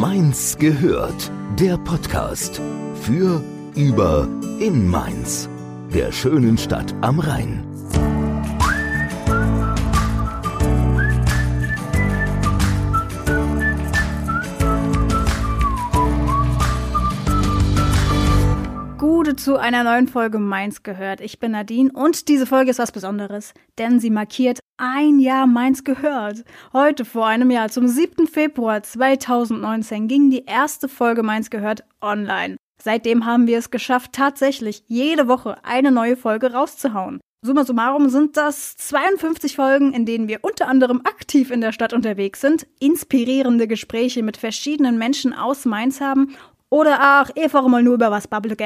Mainz gehört. Der Podcast für, über, in Mainz. Der schönen Stadt am Rhein. Gute zu einer neuen Folge Mainz gehört. Ich bin Nadine und diese Folge ist was Besonderes, denn sie markiert ein Jahr Mainz gehört. Heute vor einem Jahr, zum 7. Februar 2019, ging die erste Folge Mainz gehört online. Seitdem haben wir es geschafft, tatsächlich jede Woche eine neue Folge rauszuhauen. Summa summarum sind das 52 Folgen, in denen wir unter anderem aktiv in der Stadt unterwegs sind, inspirierende Gespräche mit verschiedenen Menschen aus Mainz haben oder ach, einfach mal nur über was babbel?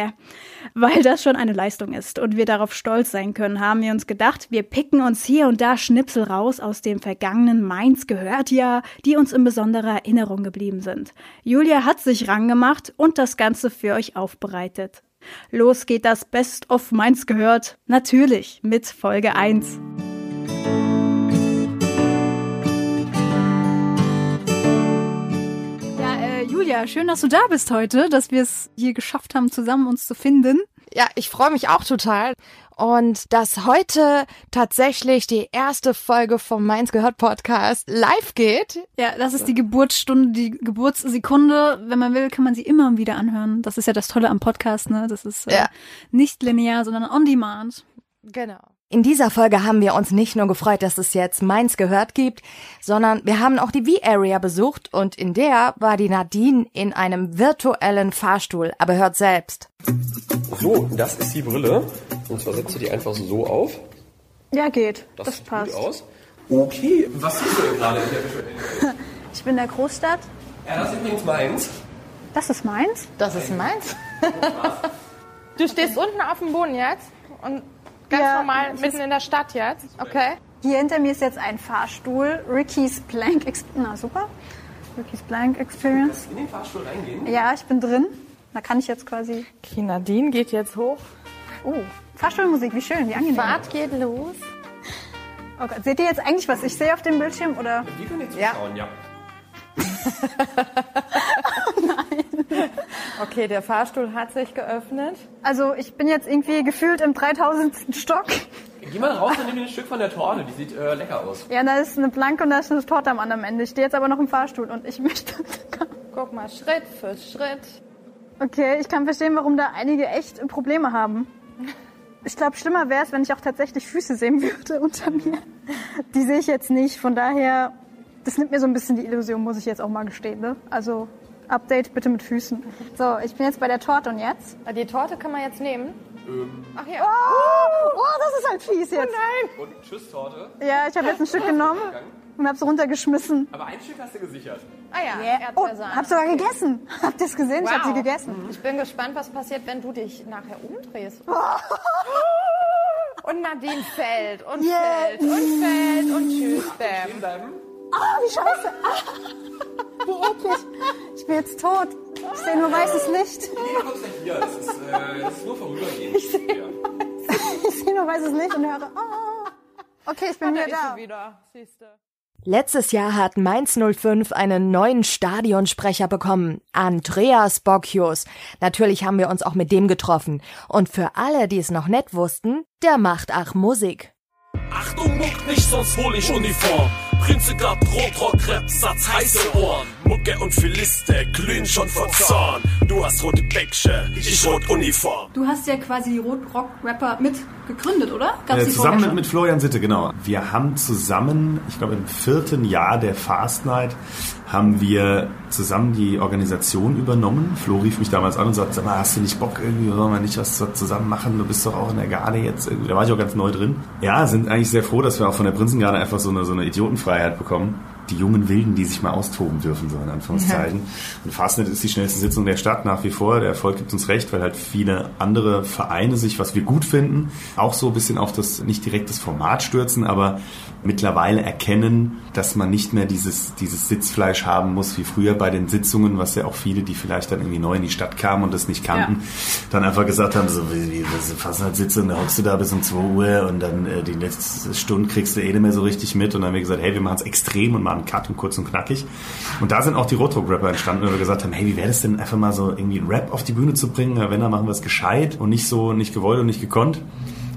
Weil das schon eine Leistung ist und wir darauf stolz sein können, haben wir uns gedacht, wir picken uns hier und da Schnipsel raus aus dem vergangenen Mainz gehört ja, die uns in besonderer Erinnerung geblieben sind. Julia hat sich rangemacht und das Ganze für euch aufbereitet. Los geht das Best of Mainz gehört, natürlich mit Folge 1. Julia, schön, dass du da bist heute, dass wir es hier geschafft haben, zusammen uns zu finden. Ja, ich freue mich auch total. Und dass heute tatsächlich die erste Folge vom Mainz gehört Podcast live geht. Ja, das ist die Geburtsstunde, die Geburtssekunde. Wenn man will, kann man sie immer wieder anhören. Das ist ja das Tolle am Podcast, ne? Das ist äh, ja. nicht linear, sondern on demand. Genau. In dieser Folge haben wir uns nicht nur gefreut, dass es jetzt Mainz gehört gibt, sondern wir haben auch die V-Area besucht und in der war die Nadine in einem virtuellen Fahrstuhl, aber hört selbst. So, das ist die Brille. Und zwar setzt du die einfach so auf. Ja, geht. Das, das sieht passt. Gut aus. Okay, was siehst du denn gerade in der virtuellen Ich bin in der Großstadt. Ja, das ist übrigens Mainz. Das ist Mainz? Das ist Mainz. du stehst unten auf dem Boden jetzt und Ganz ja, normal, mitten in der Stadt jetzt. Okay. Hier hinter mir ist jetzt ein Fahrstuhl. Ricky's Blank Experience. Na super. Ricky's Blank Experience. Kannst du in den Fahrstuhl reingehen? Ja, ich bin drin. Da kann ich jetzt quasi. Okay, Nadine geht jetzt hoch. Oh, Fahrstuhlmusik, wie schön, wie angenehm. Fahrt geht los. Oh Gott, seht ihr jetzt eigentlich, was ich sehe auf dem Bildschirm? Oder? Wir können jetzt zuschauen, ja. ja. Nein. Okay, der Fahrstuhl hat sich geöffnet. Also ich bin jetzt irgendwie gefühlt im 3000. Stock. Geh mal raus und nimm dir ein Stück von der Torte, die sieht äh, lecker aus. Ja, da ist eine Planke und da ist eine Torte am anderen Ende. Ich stehe jetzt aber noch im Fahrstuhl und ich möchte... Guck mal, Schritt für Schritt. Okay, ich kann verstehen, warum da einige echt Probleme haben. Ich glaube, schlimmer wäre es, wenn ich auch tatsächlich Füße sehen würde unter mir. Die sehe ich jetzt nicht, von daher das nimmt mir so ein bisschen die Illusion, muss ich jetzt auch mal gestehen. Ne? Also Update bitte mit Füßen. So, ich bin jetzt bei der Torte und jetzt? Die Torte kann man jetzt nehmen. Ähm. Ach ja. Oh, oh, das ist halt fies jetzt. Oh nein. Und tschüss, Torte. Ja, ich habe jetzt ein Stück genommen und hab's runtergeschmissen. Aber ein Stück hast du gesichert. Ah ja, yeah. Oh, hab sogar gegessen. Habt ihr es gesehen? Wow. Ich habe sie gegessen. Ich bin gespannt, was passiert, wenn du dich nachher umdrehst. Und Nadine fällt und yeah. fällt und fällt und tschüss, Stehen bleiben. Ah, wie scheiße. Ah, wie eklig. Ich bin jetzt tot. Ich sehe nur weißes Licht. Nee, du kommst nicht hier. Das ist, äh, das ist nur vorübergehend. Ich sehe seh nur weißes Licht und höre, oh. Okay, ich bin wieder da. Wieder. Letztes Jahr hat Mainz 05 einen neuen Stadionsprecher bekommen, Andreas Bocchius. Natürlich haben wir uns auch mit dem getroffen. Und für alle, die es noch nicht wussten, der macht auch Musik. Achtung, muck nicht, sonst hol ich Uniform. Prinzegard, Rotrock, Rap, Satz, heiße Ohren. Mucke und Philiste glühen schon vor Zorn. Du hast rote Bäcksche, ich rot Uniform. Du hast ja quasi die Rotrock-Rapper mit gegründet, oder? Äh, zusammen mit, mit Florian Sitte, genau. Wir haben zusammen, ich glaube im vierten Jahr der Fast Night, haben wir zusammen die Organisation übernommen. Flo rief mich damals an und sagte, sag mal, hast du nicht Bock irgendwie, sollen wir nicht was zusammen machen? Du bist doch auch in der Garde jetzt. Da war ich auch ganz neu drin. Ja, sind eigentlich sehr froh, dass wir auch von der Prinzengarde einfach so eine, so eine Idiotenfreiheit bekommen. Die jungen Wilden, die sich mal austoben dürfen, so in Anführungszeichen. Und Fastnet ist die schnellste Sitzung der Stadt nach wie vor. Der Erfolg gibt uns recht, weil halt viele andere Vereine sich, was wir gut finden, auch so ein bisschen auf das, nicht direkt das Format stürzen, aber mittlerweile erkennen, dass man nicht mehr dieses, dieses Sitzfleisch haben muss wie früher bei den Sitzungen, was ja auch viele, die vielleicht dann irgendwie neu in die Stadt kamen und das nicht kannten, dann einfach gesagt haben, so wie, wie das ist fast halt Sitzung, da hockst du da bis um 2 Uhr und dann äh, die letzte Stunde kriegst du eh nicht mehr so richtig mit und dann haben wir gesagt, hey, wir machen es extrem und machen einen Cut und kurz und knackig. Und da sind auch die Roadrock-Rapper entstanden, weil wir gesagt haben, hey, wie wäre das denn einfach mal so irgendwie Rap auf die Bühne zu bringen? Wenn, dann machen wir es gescheit und nicht so, nicht gewollt und nicht gekonnt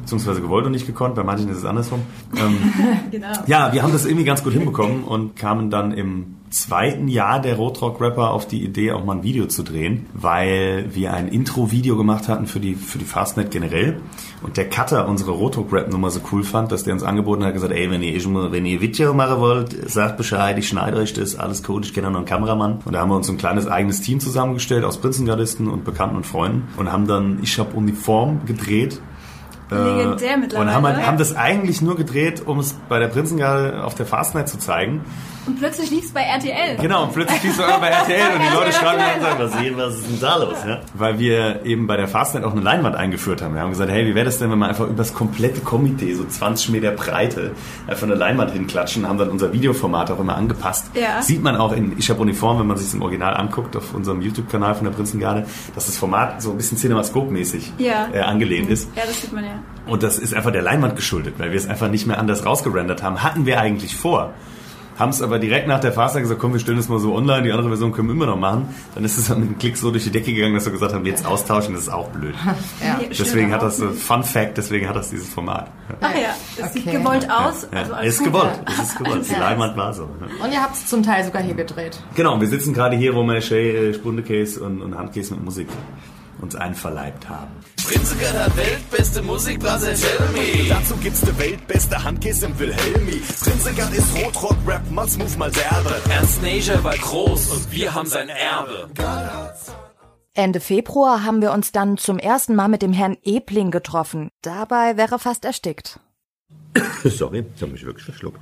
beziehungsweise gewollt und nicht gekonnt, bei manchen ist es andersrum. Ähm, genau. Ja, wir haben das irgendwie ganz gut hinbekommen und kamen dann im zweiten Jahr der Roadrock-Rapper auf die Idee, auch mal ein Video zu drehen, weil wir ein Intro-Video gemacht hatten für die, für die Fastnet generell und der Cutter unsere Roadrock-Rap-Nummer so cool fand, dass der uns angeboten hat, gesagt, ey, wenn ihr, wenn ihr Video machen wollt, sagt Bescheid, ich schneide euch das, alles cool, ich kenne noch einen Kameramann. Und da haben wir uns ein kleines eigenes Team zusammengestellt aus Prinzengardisten und Bekannten und Freunden und haben dann Ich hab Uniform gedreht Legendär mittlerweile. Und haben, haben das eigentlich nur gedreht, um es bei der Prinzengarde auf der Fastnight zu zeigen. Und plötzlich lief es bei RTL. Genau, und plötzlich lief es bei RTL und die Leute schreiben mir und sagen, was sehen, was ist denn da los? Ja? Weil wir eben bei der Fastnet auch eine Leinwand eingeführt haben. Wir haben gesagt, hey, wie wäre das denn, wenn wir einfach über das komplette Komitee, so 20 Meter Breite, einfach eine Leinwand hinklatschen, haben dann unser Videoformat auch immer angepasst. Ja. Sieht man auch in Ich hab Uniform, wenn man sich im Original anguckt, auf unserem YouTube-Kanal von der Prinzengarde, dass das Format so ein bisschen Cinemascope-mäßig ja. äh, angelehnt ist. Ja, das sieht man ja. Und das ist einfach der Leinwand geschuldet, weil wir es einfach nicht mehr anders rausgerendert haben. Hatten wir eigentlich vor haben es aber direkt nach der Phase gesagt, komm, wir stellen das mal so online, die andere Version können wir immer noch machen. Dann ist es dann mit einem Klick so durch die Decke gegangen, dass wir gesagt haben, jetzt austauschen, das ist auch blöd. Ja. Deswegen hat das, so, Fun Fact, deswegen hat das dieses Format. Ach ja, das okay. sieht gewollt aus. Ja, ja. Also ist gewollt, es ist gewollt. Die Leinwand war so. Und ihr habt es zum Teil sogar hier gedreht. Genau, wir sitzen gerade hier, wo wir Shay, äh, Spundecase und, und Handcase mit Musik uns einverleibt haben. Prinziger der weltbeste Musikblase Tell Dazu gibt's de weltbeste Handkiss im Wilhelmi. Prinziger ist Rotrock, Rap, mal smooth, mal derbe. Ernst Nager war groß und wir haben sein Erbe. Ende Februar haben wir uns dann zum ersten Mal mit dem Herrn Ebling getroffen. Dabei wäre fast erstickt. Sorry, ich habe mich wirklich verschluckt.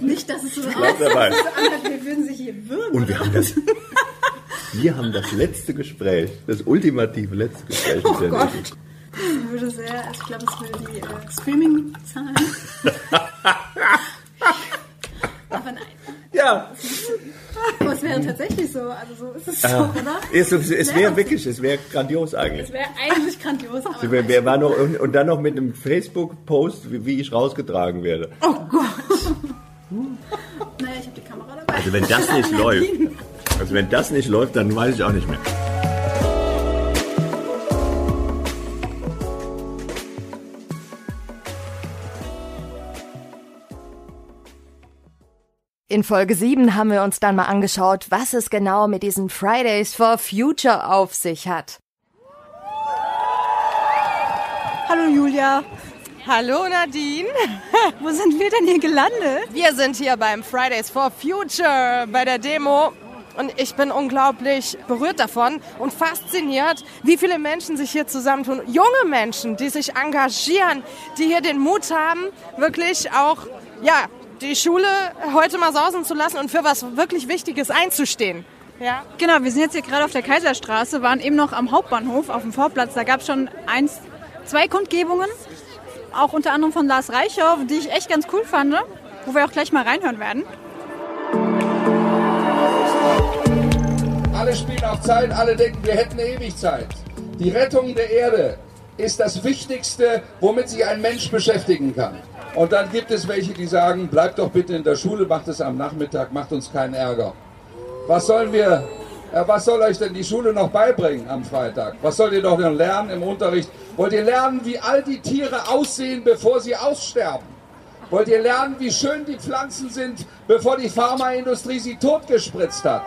Nicht, dass es so aussieht, wir würden sich hier würgen. Und wir haben das, wir haben das letzte Gespräch, das ultimative letzte Gespräch oh mit der Gott. Ich würde sehr, ich glaube, es will die äh, Streaming-Zahlen. Aber nein. Ja. Aber es wäre tatsächlich so. Also so ist es ja. so, oder? Es, es wäre wirklich, es wäre grandios eigentlich. Es wäre eigentlich grandios. Aber wir waren noch, und dann noch mit einem Facebook-Post, wie, wie, ich rausgetragen werde. Oh Gott. naja, ich habe die Kamera dabei. Also wenn das nicht läuft, also wenn das nicht läuft, dann weiß ich auch nicht mehr. In Folge 7 haben wir uns dann mal angeschaut, was es genau mit diesen Fridays for Future auf sich hat. Hallo Julia. Hallo Nadine. Wo sind wir denn hier gelandet? Wir sind hier beim Fridays for Future bei der Demo und ich bin unglaublich berührt davon und fasziniert, wie viele Menschen sich hier zusammentun. Junge Menschen, die sich engagieren, die hier den Mut haben, wirklich auch, ja, die Schule heute mal sausen zu lassen und für was wirklich Wichtiges einzustehen. Ja. Genau, wir sind jetzt hier gerade auf der Kaiserstraße, waren eben noch am Hauptbahnhof auf dem Vorplatz. Da gab es schon eins, zwei Kundgebungen, auch unter anderem von Lars Reichhoff, die ich echt ganz cool fand, wo wir auch gleich mal reinhören werden. Alle spielen auf Zeit, alle denken, wir hätten ewig Zeit. Die Rettung der Erde ist das Wichtigste, womit sich ein Mensch beschäftigen kann. Und dann gibt es welche, die sagen, bleibt doch bitte in der Schule, macht es am Nachmittag, macht uns keinen Ärger. Was sollen wir, äh, was soll euch denn die Schule noch beibringen am Freitag? Was sollt ihr doch noch lernen im Unterricht? Wollt ihr lernen, wie all die Tiere aussehen, bevor sie aussterben? Wollt ihr lernen, wie schön die Pflanzen sind, bevor die Pharmaindustrie sie totgespritzt hat?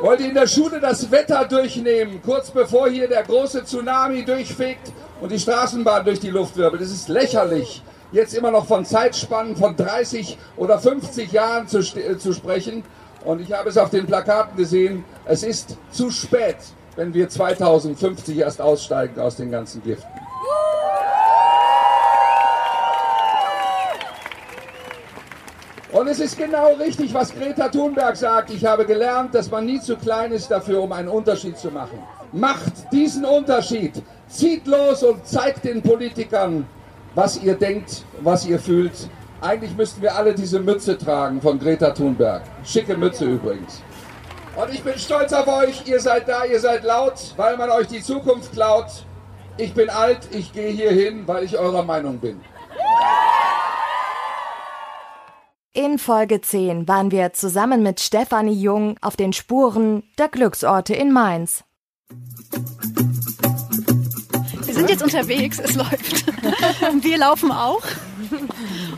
Wollt ihr in der Schule das Wetter durchnehmen, kurz bevor hier der große Tsunami durchfegt und die Straßenbahn durch die Luft wirbelt? Es ist lächerlich, jetzt immer noch von Zeitspannen von 30 oder 50 Jahren zu, äh, zu sprechen. Und ich habe es auf den Plakaten gesehen, es ist zu spät, wenn wir 2050 erst aussteigen aus den ganzen Giften. Und es ist genau richtig, was Greta Thunberg sagt. Ich habe gelernt, dass man nie zu klein ist dafür, um einen Unterschied zu machen. Macht diesen Unterschied. Zieht los und zeigt den Politikern, was ihr denkt, was ihr fühlt. Eigentlich müssten wir alle diese Mütze tragen von Greta Thunberg. Schicke Mütze übrigens. Und ich bin stolz auf euch. Ihr seid da, ihr seid laut, weil man euch die Zukunft klaut. Ich bin alt, ich gehe hier hin, weil ich eurer Meinung bin. In Folge 10 waren wir zusammen mit Stefanie Jung auf den Spuren der Glücksorte in Mainz. Wir sind jetzt unterwegs, es läuft. Wir laufen auch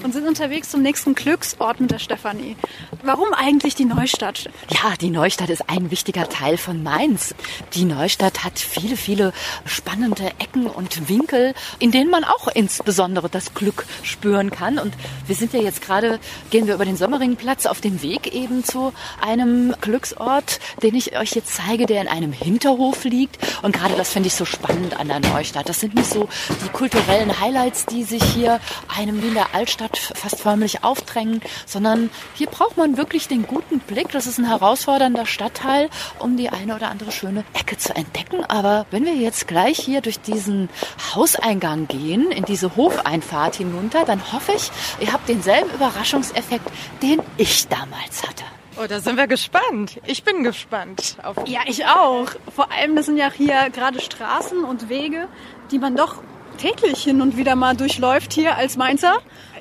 und sind unterwegs zum nächsten Glücksort mit der Stefanie. Warum eigentlich die Neustadt? Ja, die Neustadt ist ein wichtiger Teil von Mainz. Die Neustadt hat viele, viele spannende Ecken und Winkel, in denen man auch insbesondere das Glück spüren kann. Und wir sind ja jetzt gerade, gehen wir über den Sommeringplatz auf dem Weg eben zu einem Glücksort, den ich euch jetzt zeige, der in einem Hinterhof liegt. Und gerade das finde ich so spannend an der Neustadt. Das sind nicht so die kulturellen Highlights, die sich hier einem wie in der Altstadt fast förmlich aufdrängen, sondern hier braucht man wirklich den guten Blick. Das ist ein herausfordernder Stadtteil, um die eine oder andere schöne Ecke zu entdecken. Aber wenn wir jetzt gleich hier durch diesen Hauseingang gehen, in diese Hofeinfahrt hinunter, dann hoffe ich, ihr habt denselben Überraschungseffekt, den ich damals hatte. Oh, da sind wir gespannt. Ich bin gespannt. Auf Ja, ich auch. Vor allem, das sind ja hier gerade Straßen und Wege, die man doch täglich hin und wieder mal durchläuft hier als Mainzer.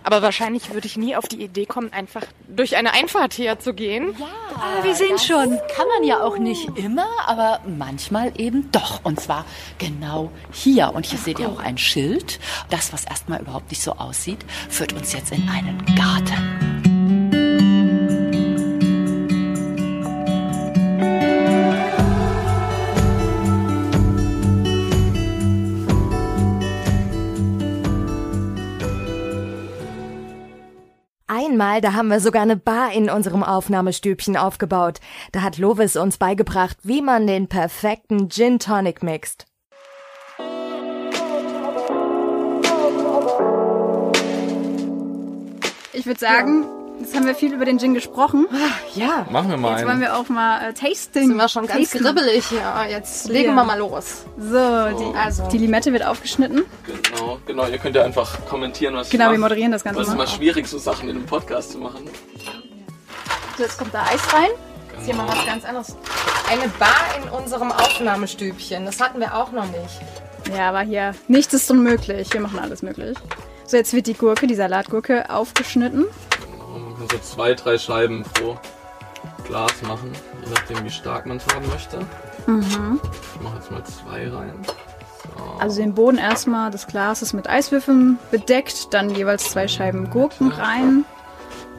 Aber wahrscheinlich würde ich nie auf die Idee kommen, einfach durch eine Einfahrt hier zu gehen. Ah, wir sehen schon. Kann man ja auch nicht immer, aber manchmal eben doch. Und zwar genau hier. Und hier seht ihr auch ein Schild. Das, was erstmal überhaupt nicht so aussieht, führt uns jetzt in einen Garten. Einmal, da haben wir sogar eine Bar in unserem Aufnahmestübchen aufgebaut. Da hat Lovis uns beigebracht, wie man den perfekten Gin Tonic mixt. Ich würde sagen, jetzt haben wir viel über den Gin gesprochen. Ja. Machen wir mal Jetzt wollen einen. wir auch mal äh, Tasting. Sind wir schon ganz tasten. gribbelig hier. Jetzt legen Ja. wir mal los. So, die, Also. die Limette wird aufgeschnitten. Genau, genau. Ihr könnt ja einfach kommentieren, was Genau, ich wir moderieren das Ganze es ist immer schwierig, so Sachen in einem Podcast zu machen. So, jetzt kommt da Eis rein. Jetzt hier mal was ganz anderes. Eine Bar in unserem Aufnahmestübchen. Das hatten wir auch noch nicht. Ja, aber hier, nichts ist unmöglich. Wir machen alles möglich. So, jetzt wird die Gurke, die Salatgurke, aufgeschnitten. Kann so zwei, drei Scheiben pro Glas machen, je nachdem wie stark man es haben möchte. Mhm. Ich mache jetzt mal zwei rein. Also den Boden erstmal des Glases mit Eiswürfeln bedeckt, dann jeweils zwei Scheiben Gurken rein.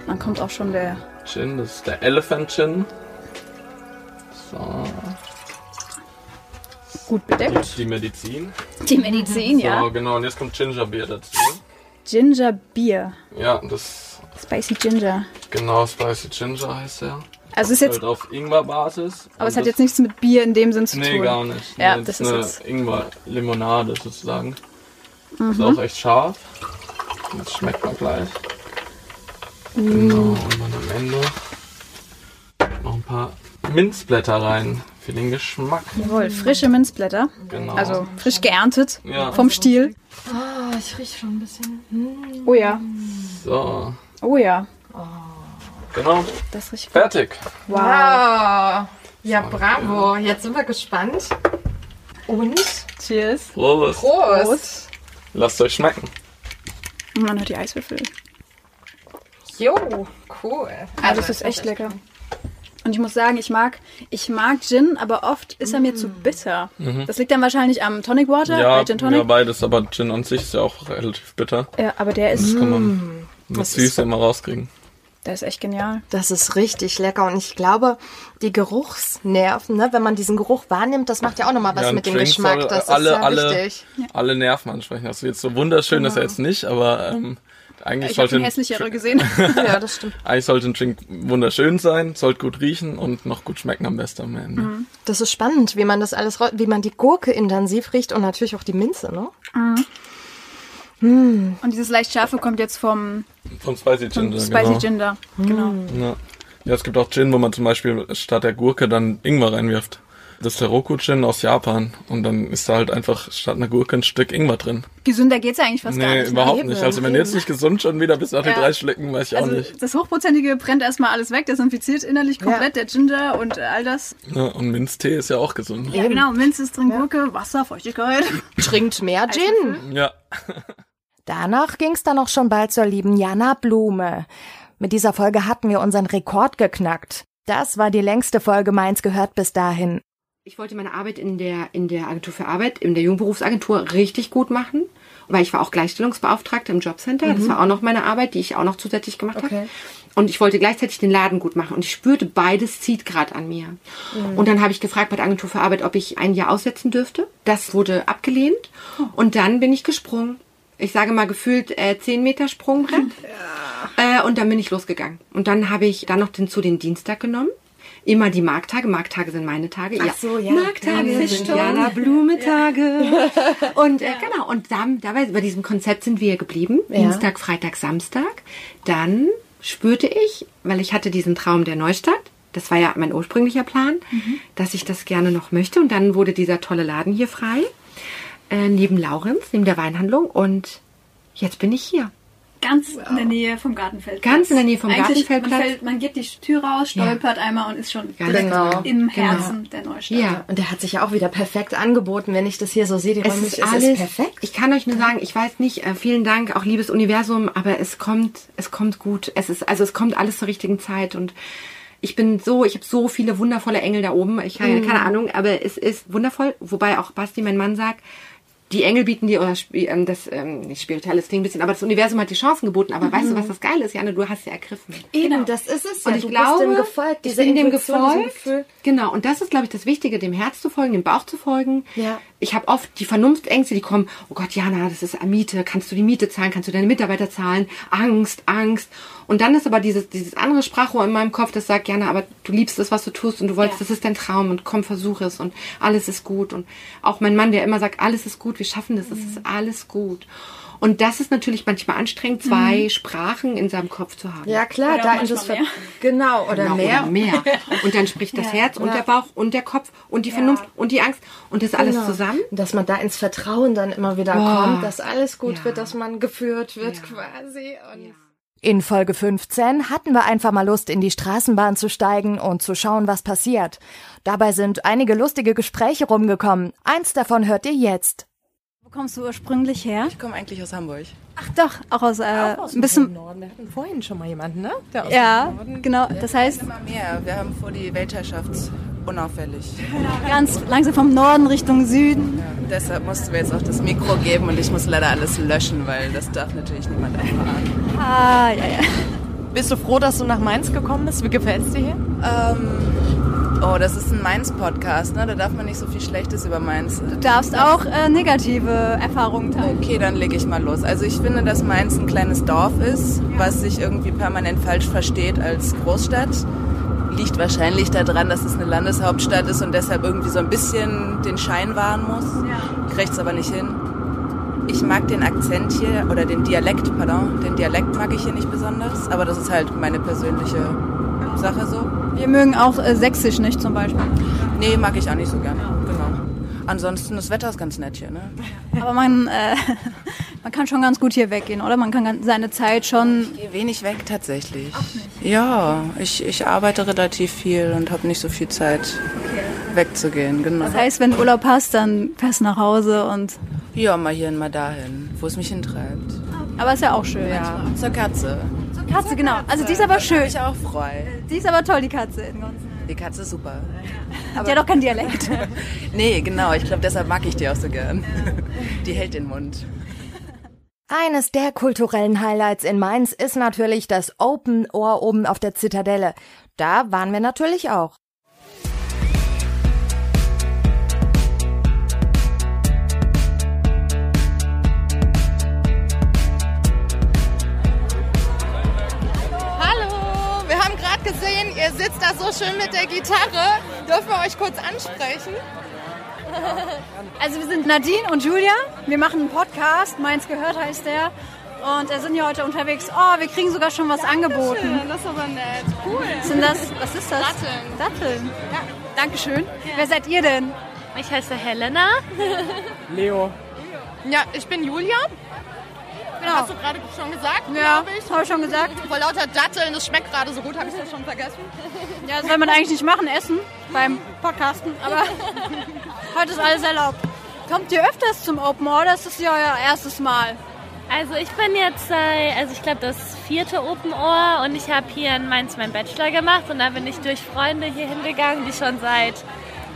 Dann kommt auch schon der. Gin, das ist der Elephant Gin. So, Gut bedeckt. die Medizin. Die Medizin, ja. So, genau, und jetzt kommt Ginger Beer dazu. Ginger Beer. Ja, das Spicy Ginger. genau Spicy Ginger heißt er. Also ist jetzt, Halt auf Ingwer-Basis. aber es hat jetzt nichts mit Bier in dem Sinn zu Nee, tun. gar nicht. Ja, nee, das das ist eine Ingwer-Limonade sozusagen. Mhm. Ist auch echt scharf. Das schmeckt man gleich. Mhm. Genau, und dann am Ende noch ein paar Minzblätter rein für den Geschmack. Jawohl, frische Minzblätter. Genau. Also frisch geerntet Ja. vom Stiel. Oh, ich rieche schon ein bisschen. Oh ja, So, oh ja. genau. Das riecht gut. Fertig. Wow. Wow. Ja, bravo. Jetzt sind wir gespannt. Und Cheers. Prost. Prost. Lasst euch schmecken. Und man hört die Eiswürfel. Jo, cool. Also das ist echt lecker. Und ich muss sagen, ich mag, ich mag Gin, aber oft ist er mir zu bitter. Das liegt dann wahrscheinlich am Tonic Water, Mhm. Ja, Gin Tonic. ja, beides, aber Gin an sich ist ja auch relativ bitter. Ja, aber der ist, Das kann man mit Süße immer rauskriegen. der ist echt genial. Das ist richtig lecker und ich glaube, die Geruchsnerven, ne, wenn man diesen Geruch wahrnimmt, das macht ja auch nochmal was Ja, mit dem Geschmack. soll Das alle, ist ja alle, wichtig. alle Nerven ansprechen. Also jetzt so wunderschön ist er jetzt nicht, aber ähm, eigentlich, Ich habe sollte ein, hässlichere gesehen. Ja, das stimmt. eigentlich sollte ein Drink wunderschön sein, sollte gut riechen und noch gut schmecken am besten am Ende. Mhm. Das ist spannend, wie man das alles, wie man die Gurke intensiv riecht und natürlich auch die Minze, ne? Und dieses leicht scharfe kommt jetzt vom, Vom Spicy Ginger, Spicy genau. Ginger. Genau. Ja. ja, es gibt auch Gin, wo man zum Beispiel statt der Gurke dann Ingwer reinwirft. Das ist der Roku-Gin aus Japan und dann ist da halt einfach statt einer Gurke ein Stück Ingwer drin. Gesünder geht's ja eigentlich fast gar Nee, nicht. ne? überhaupt nicht. Also wenn du jetzt nicht gesund schon wieder bist nach den Ja. drei Schlecken, weiß ich auch Also nicht. das Hochprozentige brennt erstmal alles weg, desinfiziert innerlich komplett, der Ginger und all das. Ja, und Minztee ist ja auch gesund. Ja, genau, Minz ist drin, Gurke, Wasser, Feuchtigkeit. Trinkt mehr Gin. Ja. Danach ging's dann auch schon bald zur lieben Jana Blume. Mit dieser Folge hatten wir unseren Rekord geknackt. Das war die längste Folge Mainz gehört bis dahin. Ich wollte meine Arbeit in der, in der Agentur für Arbeit, in der Jungberufsagentur richtig gut machen, weil ich war auch Gleichstellungsbeauftragte im Jobcenter. Mhm. Das war auch noch meine Arbeit, die ich auch noch zusätzlich gemacht okay. habe. Und ich wollte gleichzeitig den Laden gut machen. Und ich spürte, beides zieht gerade an mir. Mhm. Und dann habe ich gefragt bei der Agentur für Arbeit, ob ich ein Jahr aussetzen dürfte. Das wurde abgelehnt. Oh. Und dann bin ich gesprungen. Ich sage mal gefühlt äh, 10 Meter Sprungbrett. Ja. Äh, und dann bin ich losgegangen. Und dann habe ich dann noch den, zu den Dienstag genommen immer die Markttage. Markttage sind meine Tage. Ach so, ja. Markttage ja, sind Jana Blumetage. Ja. Und äh, genau, und dann, dabei, bei diesem Konzept sind wir geblieben. Ja. Dienstag, Freitag, Samstag. Dann spürte ich, weil ich hatte diesen Traum der Neustadt, das war ja mein ursprünglicher Plan, mhm. dass ich das gerne noch möchte. Und dann wurde dieser tolle Laden hier frei, äh, neben Laurenz, neben der Weinhandlung. Und jetzt bin ich hier. Ganz wow. in der Nähe vom Gartenfeldplatz. Ganz in der Nähe vom Eigentlich, Gartenfeldplatz. Man, fällt, man geht die Tür raus, stolpert ja. einmal und ist schon genau. im Herzen genau. der Neustadt. Ja, und der hat sich ja auch wieder perfekt angeboten, wenn ich das hier so sehe. Die es ist alles ist perfekt. Ich kann euch nur sagen, ich weiß nicht, äh, vielen Dank, auch liebes Universum, aber es kommt, es kommt gut. Es ist, also es kommt alles zur richtigen Zeit und ich bin so, ich habe so viele wundervolle Engel da oben. Ich habe mhm. keine Ahnung, aber es ist wundervoll. Wobei auch Basti, mein Mann, sagt, die Engel bieten dir, oder ähm, das, ähm, nicht spirituelles Ding ein bisschen, aber das Universum hat die Chancen geboten. Aber mhm. weißt du, was das Geile ist, Janne? Du hast sie ergriffen. Eben, genau. das ist es. Ja. Und ich du glaube, dem gefolgt, ich bin dem gefolgt. Genau, und das ist, glaube ich, das Wichtige, dem Herz zu folgen, dem Bauch zu folgen. Ja. Ich habe oft die Vernunftängste, die kommen, oh Gott, Jana, das ist Miete, kannst du die Miete zahlen, kannst du deine Mitarbeiter zahlen? Angst, Angst. Und dann ist aber dieses, dieses andere Sprachrohr in meinem Kopf, das sagt, Jana, aber du liebst es, was du tust und du wolltest, ja. das ist dein Traum und komm, versuch es und alles ist gut. Und auch mein Mann, der immer sagt, alles ist gut, wir schaffen das, es mhm. ist alles gut. Und das ist natürlich manchmal anstrengend, zwei mhm. Sprachen in seinem Kopf zu haben. Ja, klar, oder da in das mehr. Genau, oder genau, mehr. Oder mehr. Und dann spricht das ja, Herz und ja. der Bauch und der Kopf und die Vernunft ja. und die Angst und das alles genau. zusammen. Dass man da ins Vertrauen dann immer wieder oh. kommt, dass alles gut wird, dass man geführt wird quasi. Und in Folge 15 hatten wir einfach mal Lust, in die Straßenbahn zu steigen und zu schauen, was passiert. Dabei sind einige lustige Gespräche rumgekommen. Eins davon hört ihr jetzt. Wo kommst du ursprünglich her? Ich komme eigentlich aus Hamburg. Ach doch, auch aus, äh, auch aus ein bisschen Norden. Wir hatten vorhin schon mal jemanden, ne? ja, genau. Das heißt, immer mehr. Wir haben vor die Weltherrschaft unauffällig. Ganz langsam vom Norden Richtung Süden. Ja, deshalb mussten wir jetzt auch das Mikro geben und ich muss leider alles löschen, weil das darf natürlich niemand erfahren. Ah, ja, ja. Bist du froh, dass du nach Mainz gekommen bist? Wie gefällt es dir hier? Ähm, oh, das ist ein Mainz-Podcast, ne? Da darf man nicht so viel Schlechtes über Mainz. Du darfst auch äh, negative Erfahrungen teilen. Okay, dann lege ich mal los. Also ich finde, dass Mainz ein kleines Dorf ist, was sich irgendwie permanent falsch versteht als Großstadt liegt wahrscheinlich daran, dass es eine Landeshauptstadt ist und deshalb irgendwie so ein bisschen den Schein wahren muss. Ja. Kriegt es aber nicht hin. Ich mag den Akzent hier oder den Dialekt, pardon, den Dialekt mag ich hier nicht besonders, aber das ist halt meine persönliche Sache so. Wir mögen auch äh, Sächsisch nicht zum Beispiel. Nee, mag ich auch nicht so gerne. Genau. Ansonsten, das Wetter ist ganz nett hier, ne? Aber man, äh, man kann schon ganz gut hier weggehen, oder? Man kann seine Zeit schon. Ich gehe wenig weg tatsächlich. Ja, ich, ich arbeite relativ viel und habe nicht so viel Zeit wegzugehen, genau. Das heißt, wenn Urlaub hast, dann fährst du nach Hause und. Ja, mal hier und mal dahin, wo es mich hintreibt. Aber ist ja auch schön. Ja, zur Katze. Katze, genau. Also die ist aber schön. Ich auch freu. Die ist aber toll, die Katze. Die Katze ist super. Aber die hat doch keinen Dialekt. nee, genau. Ich glaube, deshalb mag ich die auch so gern. Die hält den Mund. Eines der kulturellen Highlights in Mainz ist natürlich das Open Ohr oben auf der Zitadelle. Da waren wir natürlich auch. Gesehen, ihr sitzt da so schön mit der Gitarre. Dürfen wir euch kurz ansprechen? Also wir sind Nadine und Julia. Wir machen einen Podcast. Meins gehört heißt der. Und wir sind hier heute unterwegs. Oh, wir kriegen sogar schon was angeboten. Schön, das ist aber nett. Cool. Sind das, was ist das? Datteln. Datteln. Ja. Dankeschön. Ja. Wer seid ihr denn? Ich heiße Helena. Leo. Ja, ich bin Julia. Genau. Hast du gerade schon gesagt, ja, ich. habe ich schon gesagt. Vor lauter Datteln, das schmeckt gerade so gut, habe ich das schon vergessen. Ja, das soll man eigentlich nicht machen, essen beim Podcasten, aber heute ist alles erlaubt. Kommt ihr öfters zum Open Order? Das ist ja euer erstes Mal. Also ich bin jetzt seit, also ich glaube das vierte Open Ohr und ich habe hier in Mainz meinen Bachelor gemacht und da bin ich durch Freunde hier hingegangen, die schon seit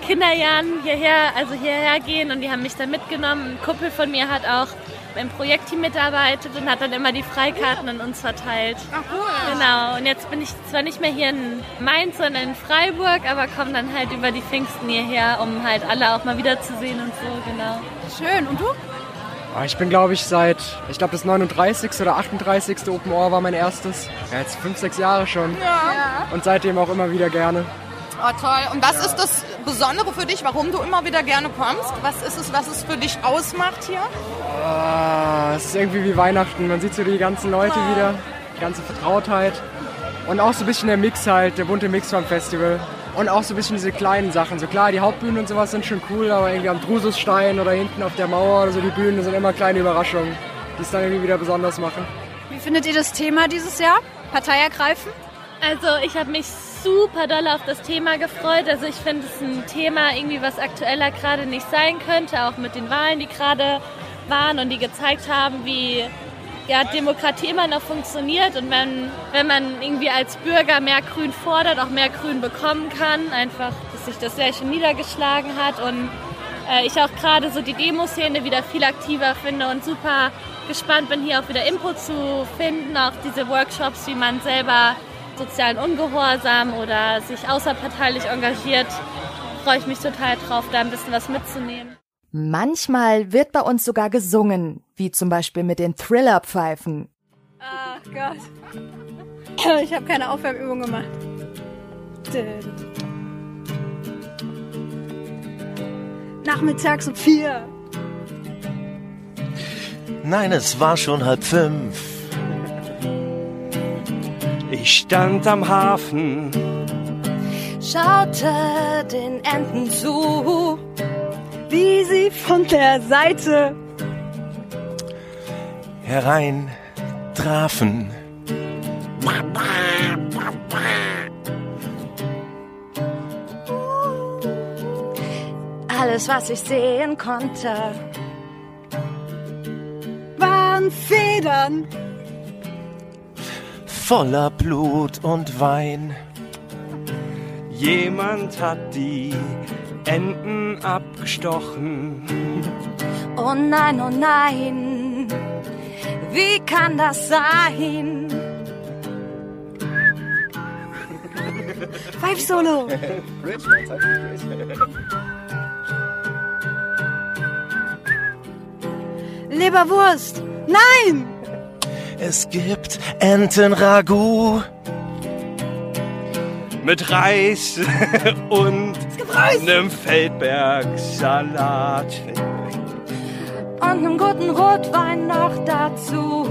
Kinderjahren hierher, also hierher gehen und die haben mich dann mitgenommen. Ein Kumpel von mir hat auch im Projektteam mitarbeitet und hat dann immer die Freikarten an uns verteilt. Ach cool. Genau, und jetzt bin ich zwar nicht mehr hier in Mainz, sondern in Freiburg, aber komme dann halt über die Pfingsten hierher, um halt alle auch mal wiederzusehen und so, genau. Schön, und du? Ah, Ich bin, glaube ich, seit, ich glaube, das 39. oder 38. Open Ohr war mein erstes. Ja, jetzt fünf, sechs Jahre schon. Ja. Und seitdem auch immer wieder gerne. Oh, toll. Und was ist das Besondere für dich, warum du immer wieder gerne kommst? Was ist es, was es für dich ausmacht hier? Ah, es ist irgendwie wie Weihnachten. Man sieht so die ganzen Leute wieder, die ganze Vertrautheit. Und auch so ein bisschen der Mix halt, der bunte Mix vom Festival. Und auch so ein bisschen diese kleinen Sachen. So klar, die Hauptbühnen und sowas sind schon cool, aber irgendwie am Drususstein oder hinten auf der Mauer oder so die Bühnen sind immer kleine Überraschungen, die es dann irgendwie wieder besonders machen. Wie findet ihr das Thema dieses Jahr? Partei ergreifen? Also ich habe mich super doll auf das Thema gefreut. Also ich finde es ein Thema irgendwie, was aktueller gerade nicht sein könnte, auch mit den Wahlen, die gerade waren und die gezeigt haben, wie ja, Demokratie immer noch funktioniert und wenn, wenn man irgendwie als Bürger mehr Grün fordert, auch mehr Grün bekommen kann, einfach, dass sich das sehr schön niedergeschlagen hat und äh, ich auch gerade so die Demoszene wieder viel aktiver finde und super gespannt bin, hier auch wieder Input zu finden, auch diese Workshops, wie man selber sozialen Ungehorsam oder sich außerparteilich engagiert, freue ich mich total drauf, da ein bisschen was mitzunehmen. Manchmal wird bei uns sogar gesungen, wie zum Beispiel mit den Thriller-Pfeifen. Ach Gott. Ich habe keine Aufwärmübung gemacht. Nachmittags um vier. Nein, es war schon halb fünf. Ich stand am Hafen, Schaute den Enten zu, wie sie von der Seite herein trafen. Alles, was ich sehen konnte, waren Federn. Voller Blut und Wein. jemand hat die Enten abgestochen. Oh nein, oh nein, wie kann das sein? Five Solo. Leberwurst. Nein! Es gibt Entenragout. Mit Reis und einem Feldbergsalat. Und einem guten Rotwein noch dazu.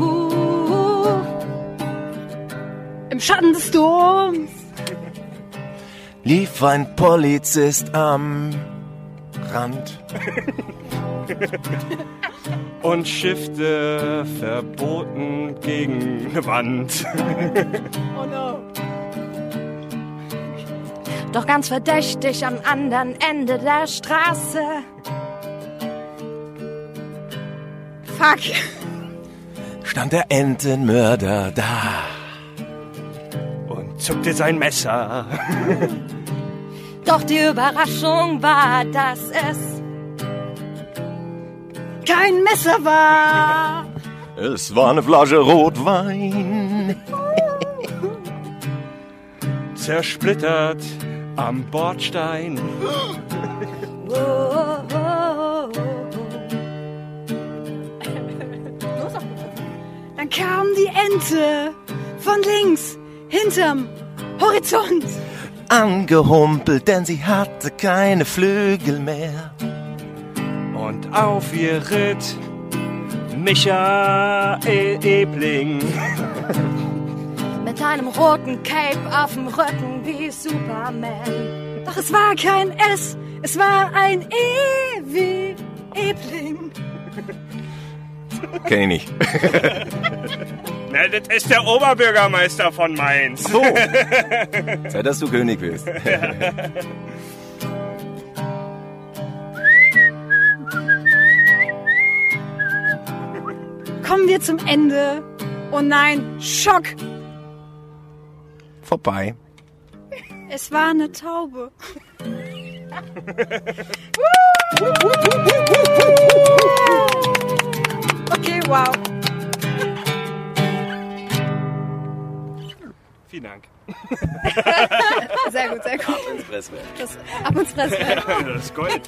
Im Schatten des Doms. lief ein Polizist am Rand. Und Schifte verboten gegen eine Wand. Oh no. Doch ganz verdächtig am anderen Ende der Straße. Fuck. Stand der Entenmörder da. Und zuckte sein Messer. Doch die Überraschung war, dass es kein Messer war. Es war eine Flasche Rotwein. Zersplittert am Bordstein. Oh, oh, oh, Dann kam die Ente von links hinterm Horizont. Angehumpelt, denn sie hatte keine Flügel mehr. Und auf ihr ritt Michael Ebling. Mit einem roten Cape auf dem Rücken wie Superman. Doch es war kein S, es war ein E wie Ebling. Kenn ich nicht. Na, das ist der Oberbürgermeister von Mainz. So. Sei, dass du König bist. Kommen wir zum Ende. Oh nein, Schock! Vorbei. Es war eine Taube. okay, wow. Vielen Dank. Sehr gut, sehr gut. ins Presswerk. Das, ab ins Presswerk. Das ist Gold.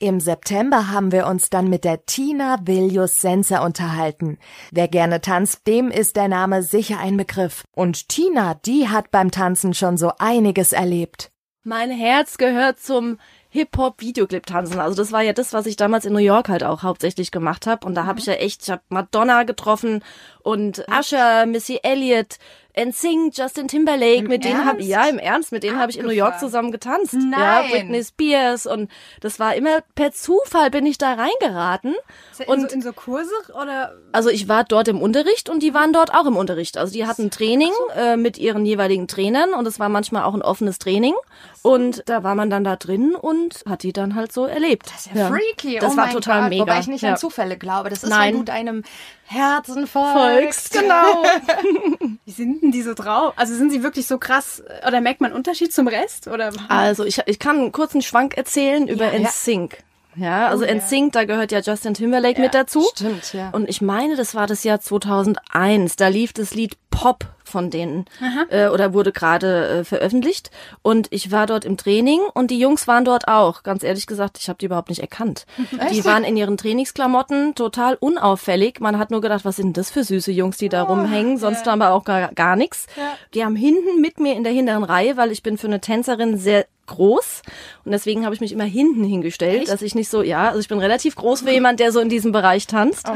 Im September haben wir uns dann mit der Tina Viljus Sense unterhalten. Wer gerne tanzt, dem ist der Name sicher ein Begriff. Und Tina, die hat beim Tanzen schon so einiges erlebt. Mein Herz gehört zum Hip-Hop-Videoclip-Tanzen. Also das war ja das, was ich damals in New York halt auch hauptsächlich gemacht habe. Und da habe ich ja echt, ich habe Madonna getroffen und Usher, Missy Elliott, NSYNC, Justin Timberlake, Im mit denen habe Ernst? ja im Ernst, mit denen habe ich in New York zusammen getanzt. Nein. Ja, Britney Spears und das war immer per Zufall bin ich da reingeraten. In, Und so, in so Kurse oder? also ich war dort im Unterricht und die waren dort auch im Unterricht. Also die hatten Training äh, mit ihren jeweiligen Trainern und es war manchmal auch ein offenes Training. Und da war man dann da drin und hat die dann halt so erlebt. Das ist ja freaky. Das oh war mein total Gott. mega. Wobei ich nicht ja. an Zufälle glaube. Das ist, Nein. wenn du deinem Herzen Folgst, folgst. genau. Wie sind denn die so drauf? Also sind sie wirklich so krass? Oder merkt man einen Unterschied zum Rest? Oder? Also ich, ich kann einen kurzen Schwank erzählen über Ja, ja. NSYNC. Ja, also Oh, ja. NSYNC, da gehört ja Justin Timberlake mit dazu. Stimmt, ja. Und ich meine, das war das Jahr 2001. Da lief das Lied Pop von denen äh, oder wurde gerade äh, veröffentlicht. Und ich war dort im Training und die Jungs waren dort auch. Ganz ehrlich gesagt, ich habe die überhaupt nicht erkannt. Die waren in ihren Trainingsklamotten total unauffällig. Man hat nur gedacht, was sind das für süße Jungs, die da rumhängen? Sonst haben wir auch gar, gar nichts. Die haben hinten mit mir in der hinteren Reihe, weil ich bin für eine Tänzerin sehr groß. Und deswegen habe ich mich immer hinten hingestellt, dass ich nicht so, ja, also ich bin relativ groß für jemand, der so in diesem Bereich tanzt.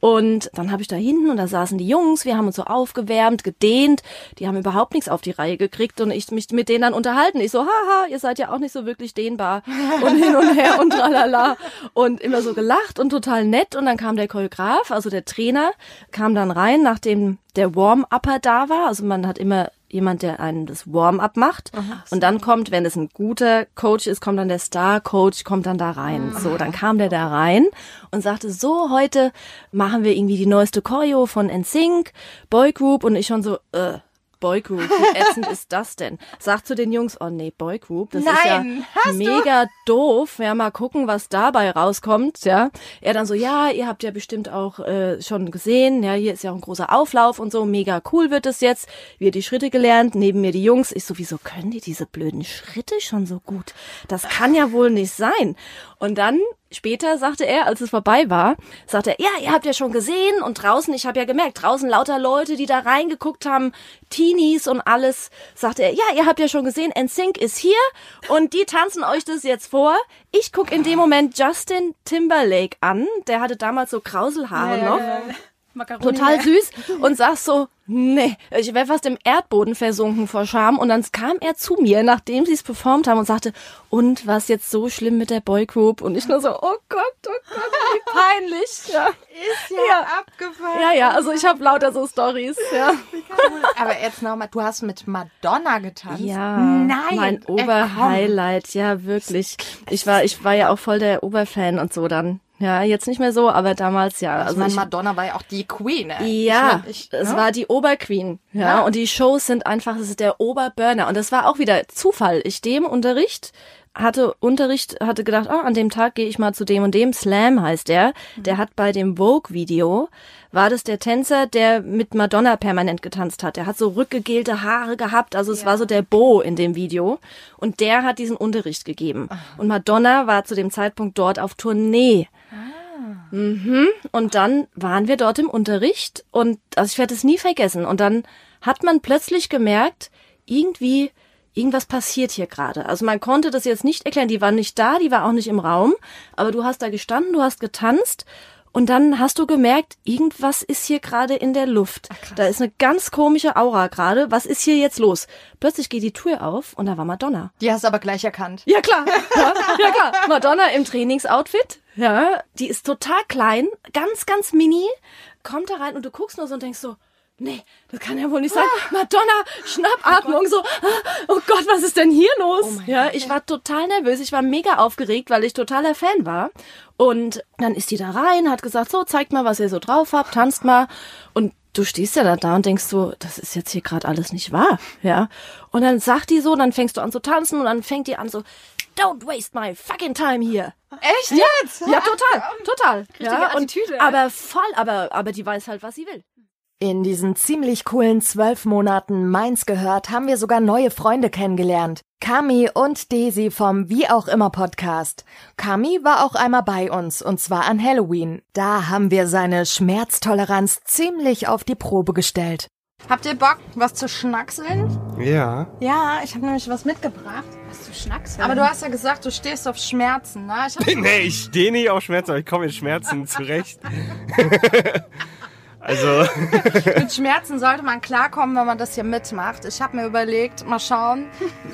Und dann habe ich da hinten und da saßen die Jungs, wir haben uns so aufgewärmt, gedehnt, die haben überhaupt nichts auf die Reihe gekriegt und ich mich mit denen dann unterhalten. Ich so, haha, ihr seid ja auch nicht so wirklich dehnbar. Und hin und her und tralala. Und immer so gelacht und total nett. Und dann kam der Choreograf, also der Trainer, kam dann rein, nachdem der Warm-Upper da war, also man hat immer jemand, der einen das Warm-up macht. Und dann kommt, wenn es ein guter Coach ist, kommt dann der Star-Coach, kommt dann da rein. So, dann kam der da rein und sagte, so, heute machen wir irgendwie die neueste Choreo von NSYNC, Boygroup und ich schon so, äh, Boygroup, wie ätzend ist das denn? Sag zu den Jungs, oh nee, Boygroup, das Nein, ist ja hast du? mega doof. Ja, mal gucken, was dabei rauskommt, ja. Er dann so, ja, ihr habt ja bestimmt auch äh, schon gesehen, ja, hier ist ja auch ein großer Auflauf und so, mega cool wird es jetzt. Wir die Schritte gelernt, neben mir die Jungs. Ich so, wieso können die diese blöden Schritte schon so gut? Das kann ja wohl nicht sein. Und dann Später sagte er, als es vorbei war, sagte er, ja, ihr habt ja schon gesehen und draußen, ich habe ja gemerkt, draußen lauter Leute, die da reingeguckt haben, Teenies und alles, sagte er, ja, ihr habt ja schon gesehen, NSYNC ist hier und die tanzen euch das jetzt vor. Ich guck in dem Moment Justin Timberlake an, der hatte damals so Krauselhaare Ja, ja, noch. ja. Macaroni, Total ja. süß und sag so, nee, ich wäre fast im Erdboden versunken vor Scham. Und dann kam er zu mir, nachdem sie es performt haben und sagte, und was jetzt so schlimm mit der Boygroup? Und ich nur so, oh Gott, oh Gott, wie peinlich. Ja. Ist ja, abgefahren. Ja, ja, also ich habe lauter so Stories. Ja. Aber jetzt nochmal, du hast mit Madonna getanzt. Ja, Nein. mein äh. Oberhighlight, ja wirklich. Ich war, ich war ja auch voll der Oberfan und so dann. Ja, jetzt nicht mehr so, aber damals ja. Also Also meine, ich, Madonna war ja auch die Queen. ey. ja, Ich, es ja? war die Oberqueen. Ja, Ja. und die Shows sind einfach, es ist der Oberburner. Und das war auch wieder Zufall. Ich dem Unterricht hatte Unterricht, hatte gedacht, ah, an dem Tag gehe ich mal zu dem und dem. Slam heißt der. Der hat bei dem Vogue-Video, war das der Tänzer, der mit Madonna permanent getanzt hat. Der hat so rückgegelte Haare gehabt. Also es war so der Bo in dem Video. Und der hat diesen Unterricht gegeben. Und Madonna war zu dem Zeitpunkt dort auf Tournee. Mhm. Und dann waren wir dort im Unterricht und also ich werde es nie vergessen. Und dann hat man plötzlich gemerkt, irgendwie, irgendwas passiert hier gerade. Also man konnte das jetzt nicht erklären. Die war nicht da, die war auch nicht im Raum, aber du hast da gestanden, du hast getanzt und dann hast du gemerkt, irgendwas ist hier gerade in der Luft. da ist eine ganz komische Aura gerade. Was ist hier jetzt los? Plötzlich geht die Tür auf und da war Madonna. Die hast du aber gleich erkannt. Ja, klar. Ja, ja klar. Madonna im Trainingsoutfit. Ja, die ist total klein, ganz, ganz mini, kommt da rein und du guckst nur so und denkst so, nee, das kann ja wohl nicht sein. Madonna, Schnappatmung, so, ah, oh Gott, was ist denn hier los? ja, ich war total nervös, ich war mega aufgeregt, weil ich totaler Fan war. Und dann ist die da rein, hat gesagt, so, zeigt mal, was ihr so drauf habt, tanzt mal. Und du stehst ja dann da und denkst so, das ist jetzt hier gerade alles nicht wahr, ja. Und dann sagt die so, dann fängst du an zu tanzen und dann fängt die an so, don't waste my fucking time here. Echt ja, jetzt? Ja, total, total. Richtige Ja, und, Attitüde, aber voll, aber, aber die weiß halt, was sie will. In diesen ziemlich coolen zwölf Monaten Mainz gehört, haben wir sogar neue Freunde kennengelernt. Kami und Daisy vom Wie auch immer Podcast. Kami war auch einmal bei uns, und zwar an Halloween. Da haben wir seine Schmerztoleranz ziemlich auf die Probe gestellt. Habt ihr Bock, was zu schnackseln? Ja. Ja, ich habe nämlich was mitgebracht. Was zu schnackseln? Aber du hast ja gesagt, du stehst auf Schmerzen, ne? Ich nee, ich stehe nicht auf Schmerzen, aber ich komme mit Schmerzen zurecht. also. Mit Schmerzen sollte man klarkommen, wenn man das hier mitmacht. Ich habe mir überlegt, mal schauen,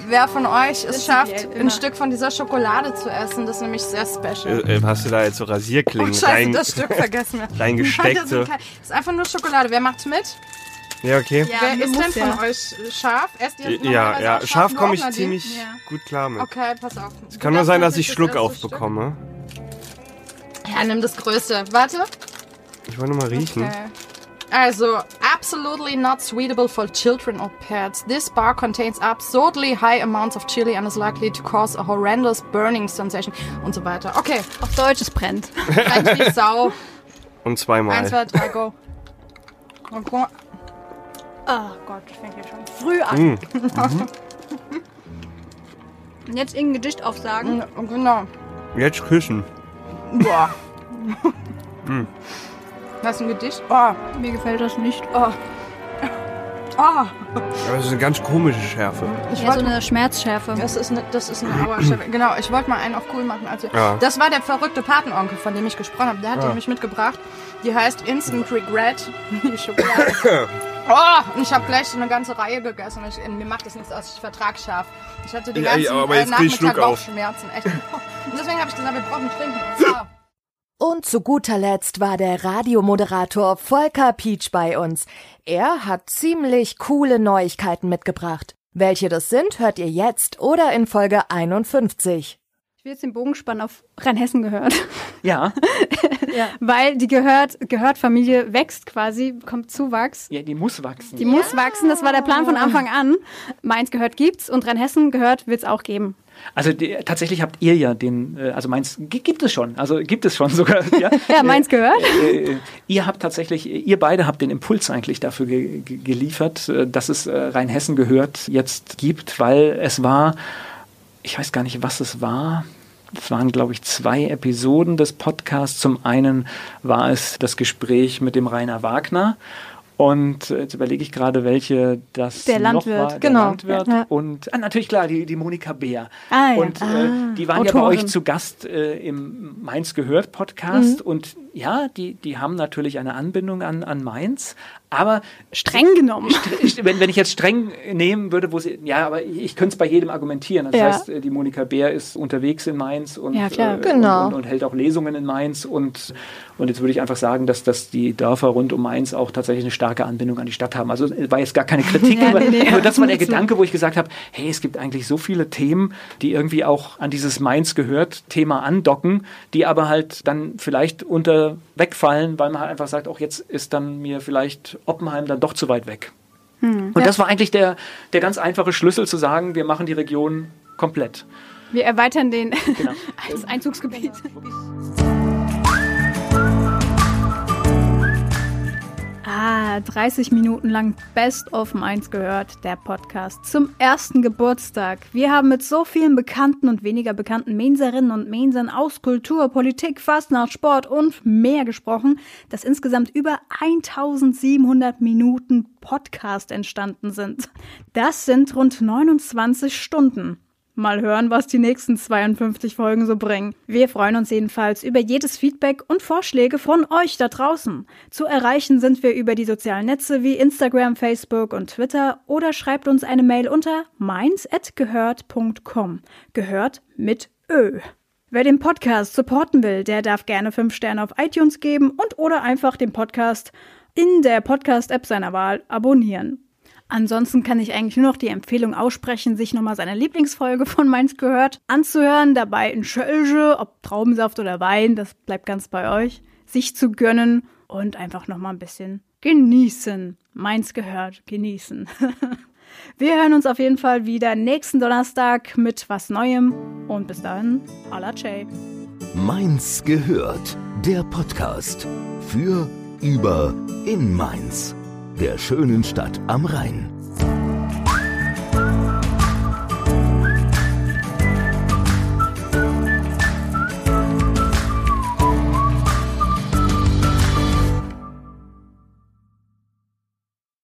wer von euch es schafft, ein. Stück von dieser Schokolade zu essen. Das ist nämlich sehr special. Äh, äh, hast du da jetzt so Rasierklingen Oh, scheiße, rein, das Stück vergessen wir. reingesteckt? Das ist kein- das ist einfach nur Schokolade. Wer macht mit? Ja, okay. Wer du ist denn von ja. euch scharf? Esst ihr Ja, ja, scharf komme ich ziemlich Ja. gut klar mit. Okay, pass auf. Es kann nur sein, dass ich Schluck aufbekomme. Ja, nimm das Größte. Warte. Ich wollte nur mal riechen. Okay. Also, absolutely not suitable for children or pets. This bar contains absurdly high amounts of chili and is likely to cause a horrendous burning sensation und so weiter. Okay. Auf Deutsch, es brennt. Brennt wie Sau. Und zweimal. Eins, zwei, drei, go. Okay. Oh Gott, ich fängt hier schon früh an. Mm. Mhm. Und jetzt irgendein Gedicht aufsagen. Genau. Jetzt küssen. Boah. Mm. Das ist ein Gedicht. Oh. Mir gefällt das nicht. Oh. Oh. Aber das ist eine ganz komische Schärfe. Ich ja, so eine Schmerzschärfe. Das ist eine, das ist eine Auerschärfe. Genau, ich wollte mal einen auf cool machen. Also, Ja. Das war der verrückte Patenonkel, von dem ich gesprochen habe. Der hat die Ah. nämlich mitgebracht. Die heißt Instant Regret. Die Schokolade. Oh, und ich habe gleich so eine ganze Reihe gegessen. Ich, mir macht das nichts aus, ich vertrag scharf. Ich hatte den Ja, ganzen ja, aber äh, jetzt ich Nachmittag. Bauchschmerzen. Echt. Und deswegen habe ich gesagt, wir brauchen trinken. So. Und zu guter Letzt war der Radiomoderator Volker Peach bei uns. Er hat ziemlich coole Neuigkeiten mitgebracht. Welche das sind, hört ihr jetzt oder in Folge 51. Jetzt den Bogen spannen auf Rheinhessen gehört. Ja. Weil die gehört, gehört Familie wächst quasi, kommt Zuwachs. Ja, die muss wachsen. Die muss wachsen, das war der Plan von Anfang an. Mainz gehört gibt's und Rheinhessen gehört wird's auch geben. Also die, tatsächlich habt ihr ja den, äh, also meins gi- gibt es schon, also gibt es schon sogar. Ja, Ja, meins gehört. Äh, äh, ihr habt tatsächlich, ihr beide habt den Impuls eigentlich dafür ge ge geliefert, äh, dass es äh, Rheinhessen gehört jetzt gibt, weil es war, ich weiß gar nicht, was es war. Es waren, glaube ich, zwei Episoden des Podcasts. Zum einen war es das Gespräch mit dem Rainer Wagner. Und äh, jetzt überlege ich gerade, welche das Der noch Landwirt, war. Der genau. Landwirt. Ja. Und ah, natürlich klar, die, die Monika Beer. Ah, ja. Und äh, Ah, die waren ja bei Autorin. euch zu Gast äh, im Mainz gehört Podcast. Mhm. Und ja, die, die haben natürlich eine Anbindung an, an Mainz. Aber streng genommen. Wenn, wenn ich jetzt streng nehmen würde, wo sie, ja, aber ich, ich könnte es bei jedem argumentieren. Das Ja. heißt, äh, die Monika Bär ist unterwegs in Mainz und, Ja, klar. äh, Genau. und, und, und hält auch Lesungen in Mainz. Und, und jetzt würde ich einfach sagen, dass, dass die Dörfer rund um Mainz auch tatsächlich eine starke Anbindung an die Stadt haben. Also es war jetzt gar keine Kritik, Ja, aber nee, nee. nur das war der. Gedanke, wo ich gesagt habe, hey, es gibt eigentlich so viele Themen, die irgendwie auch an dieses Mainz gehört Thema andocken, die aber halt dann vielleicht unter wegfallen, weil man halt einfach sagt, auch jetzt ist dann mir vielleicht Oppenheim dann doch zu weit weg. Hm. Und das war eigentlich der, der ganz einfache Schlüssel zu sagen, wir machen die Region komplett. Wir erweitern den Genau. als Einzugsgebiet. Ah, 30 Minuten lang Best of Mainz gehört, der Podcast zum ersten Geburtstag. Wir haben mit so vielen bekannten und weniger bekannten Mainzerinnen und Mainzern aus Kultur, Politik, Fastnacht, Sport und mehr gesprochen, dass insgesamt über 1700 Minuten Podcast entstanden sind. Das sind rund 29 Stunden. Mal hören, was die nächsten 52 Folgen so bringen. Wir freuen uns jedenfalls über jedes Feedback und Vorschläge von euch da draußen. Zu erreichen sind wir über die sozialen Netze wie Instagram, Facebook und Twitter oder schreibt uns eine Mail unter mainz@gehört.com. Gehört mit Ö. Wer den Podcast supporten will, der darf gerne 5 Sterne auf iTunes geben und oder einfach den Podcast in der Podcast-App seiner Wahl abonnieren. Ansonsten kann ich eigentlich nur noch die Empfehlung aussprechen, sich nochmal seine Lieblingsfolge von Mainz gehört anzuhören, dabei in Schölge, ob Traubensaft oder Wein, das bleibt ganz bei euch, sich zu gönnen und einfach nochmal ein bisschen genießen. Mainz gehört, genießen. Wir hören uns auf jeden Fall wieder nächsten Donnerstag mit was Neuem und bis dahin, à la Jay. Mainz gehört, der Podcast für, über, in Mainz, der schönen Stadt am Rhein.